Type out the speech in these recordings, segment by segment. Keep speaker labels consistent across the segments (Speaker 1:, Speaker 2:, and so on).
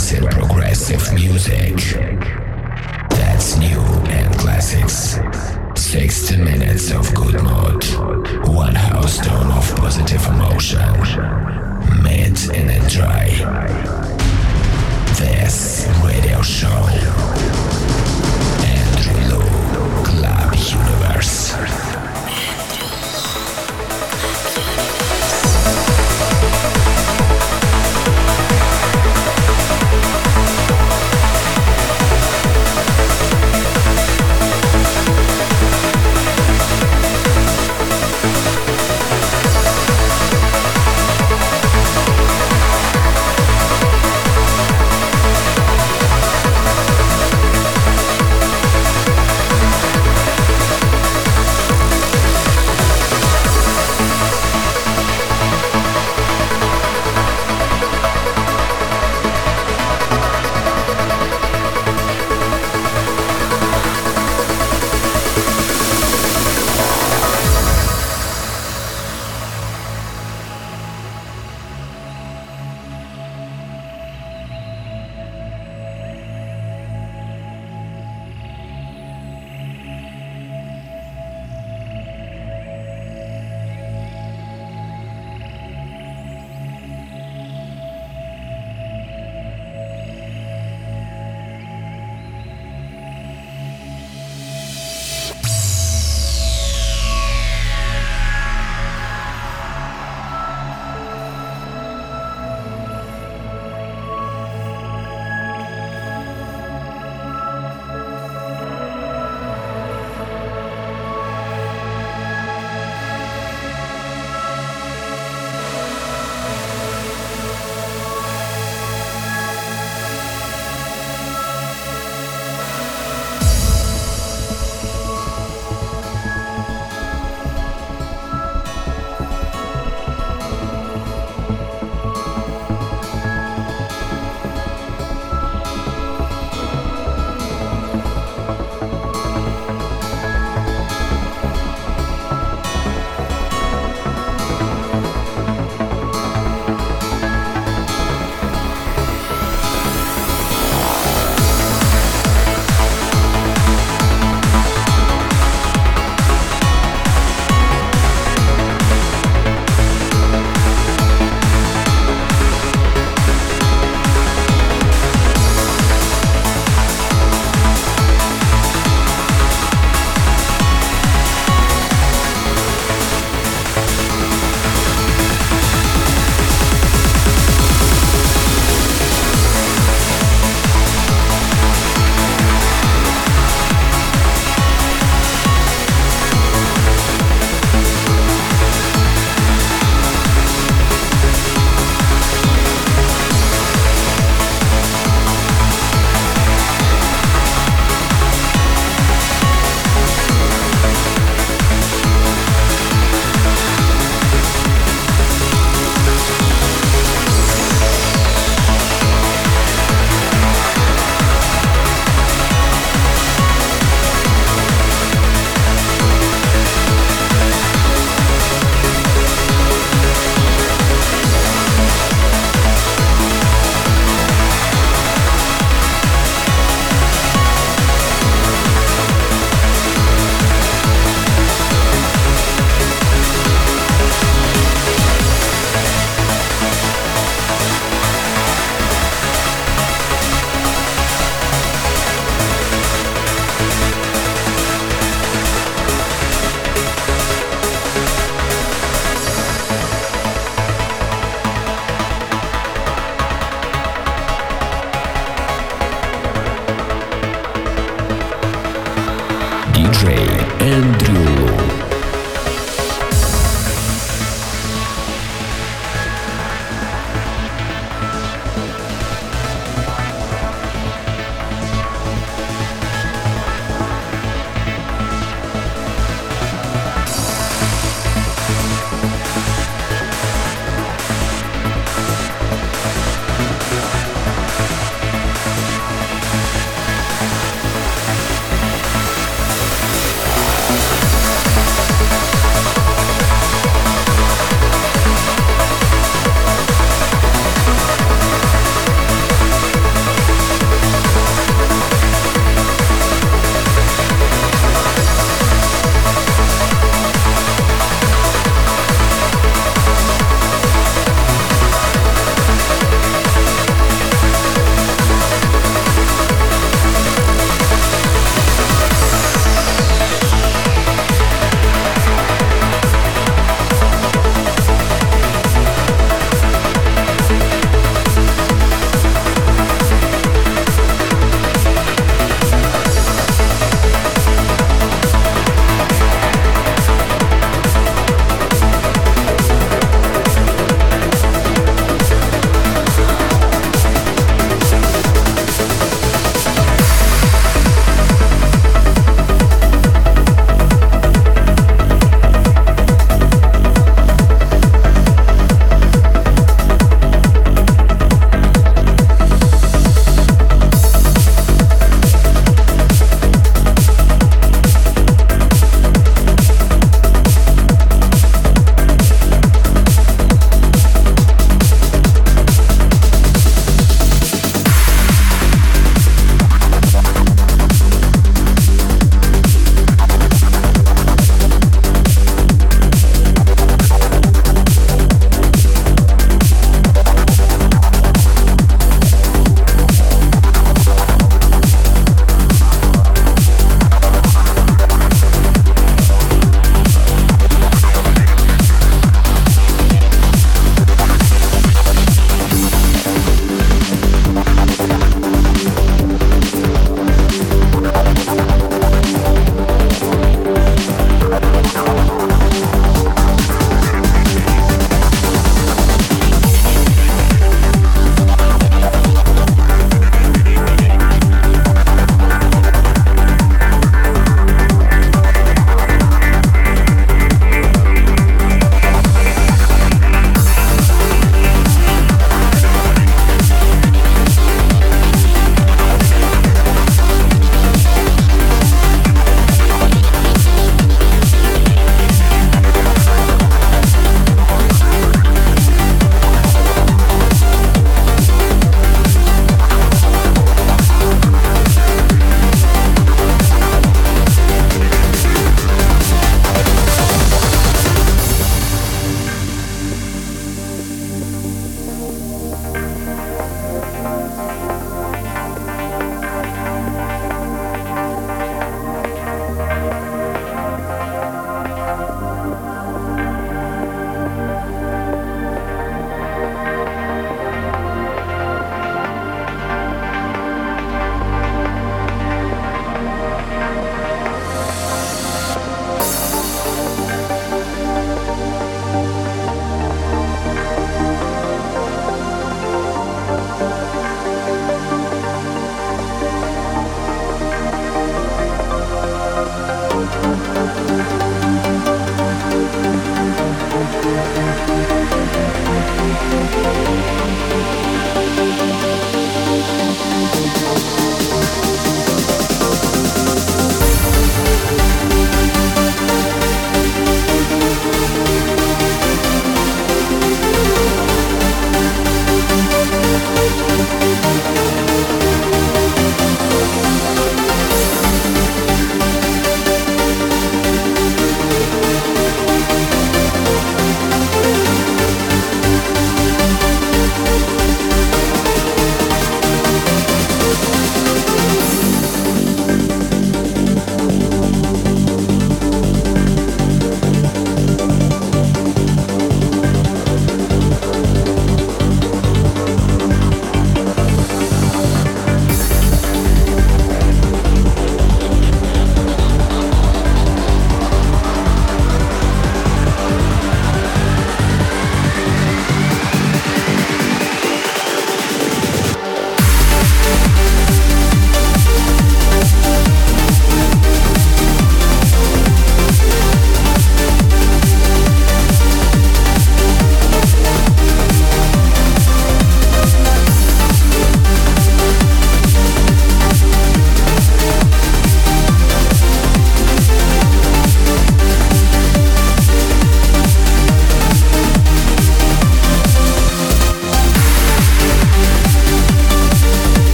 Speaker 1: and progressive music. That's new and classics. 60 minutes of good mood. One house tone of positive emotion. Mid and dry. This radio show. Andrew Lu, Club Universe.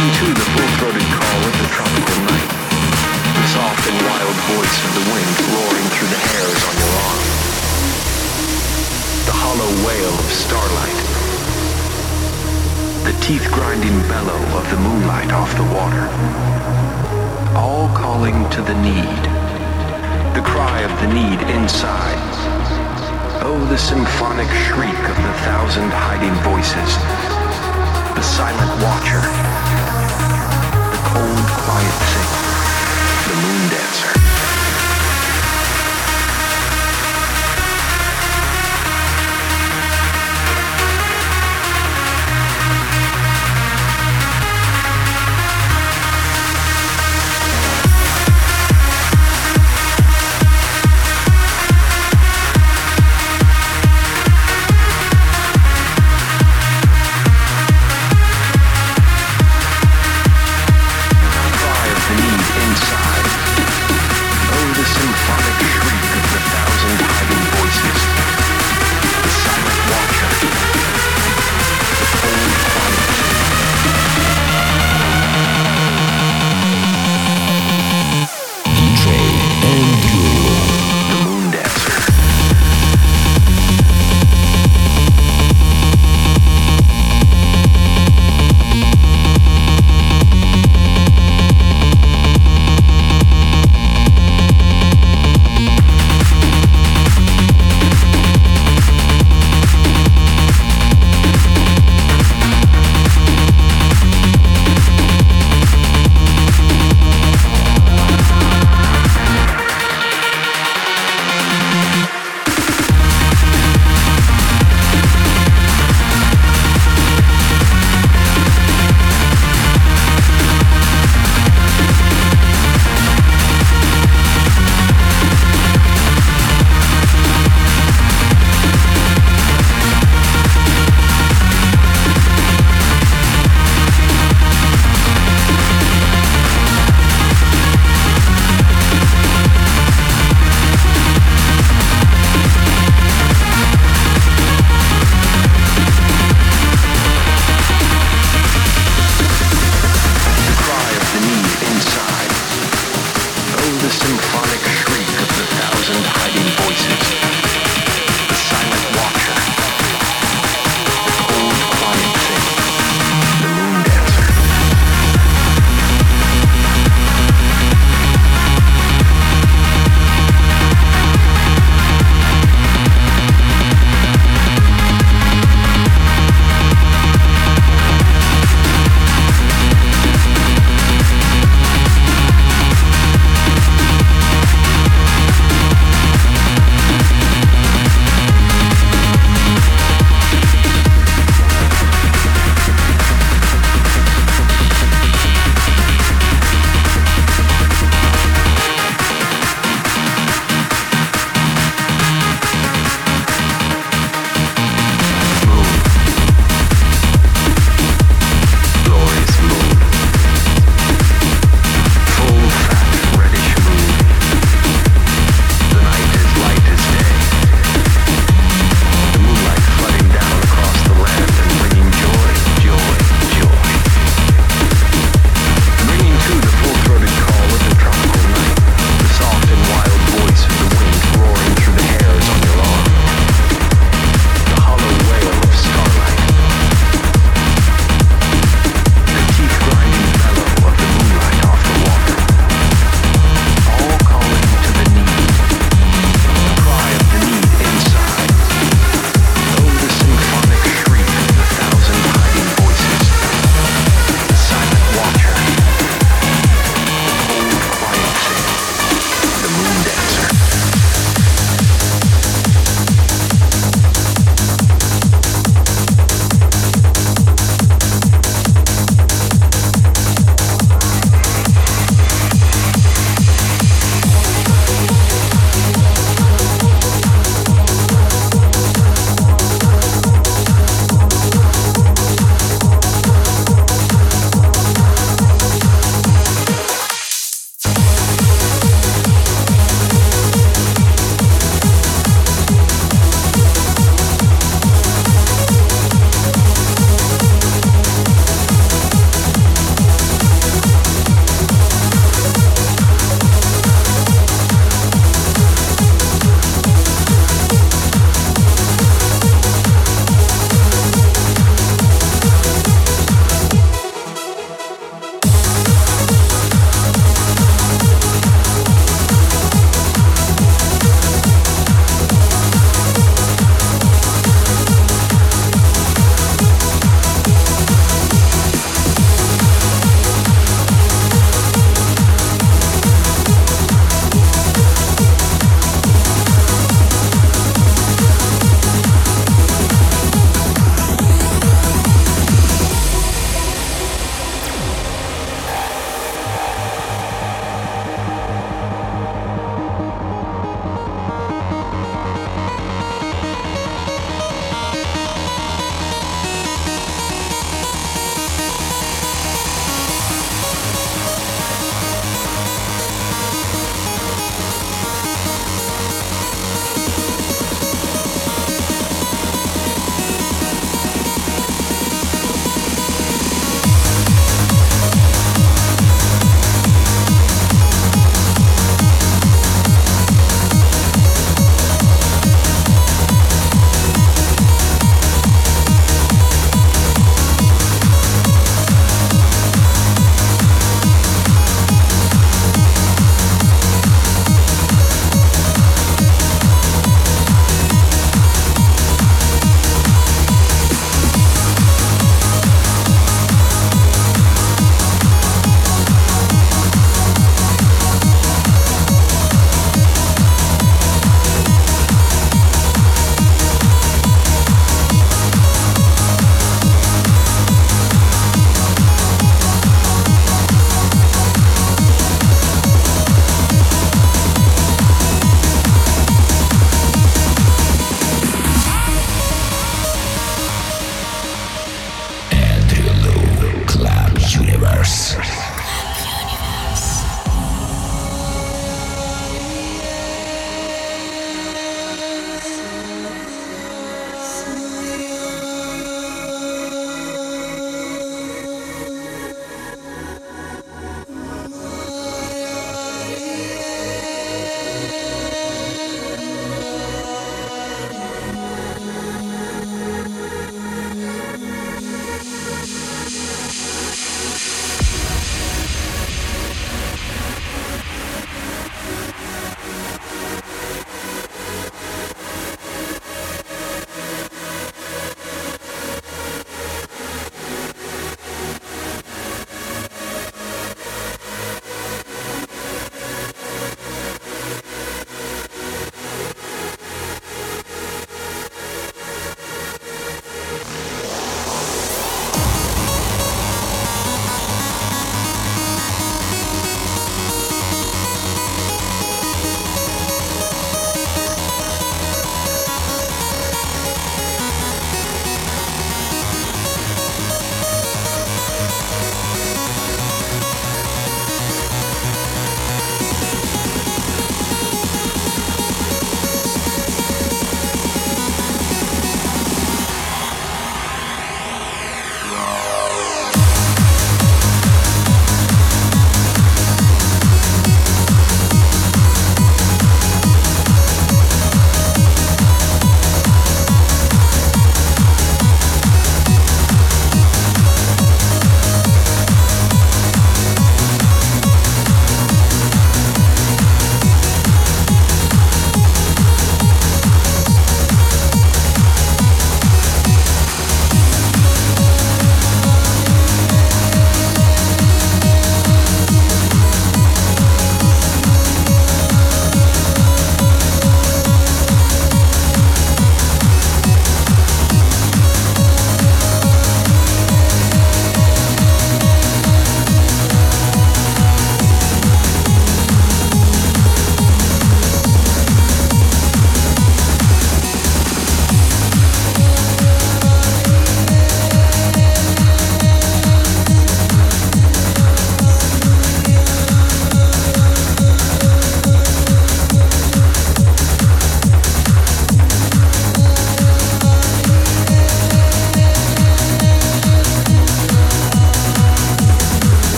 Speaker 2: Listen to the full-throated call of the tropical night. The soft and wild voice of the wind roaring through the hairs on your arm. The hollow wail of starlight. The teeth-grinding bellow of the moonlight off the water. All calling to the need. The cry of the need inside. Oh, the symphonic shriek of the thousand hiding voices. The silent watcher. Cold, quiet thing. The moon dancer.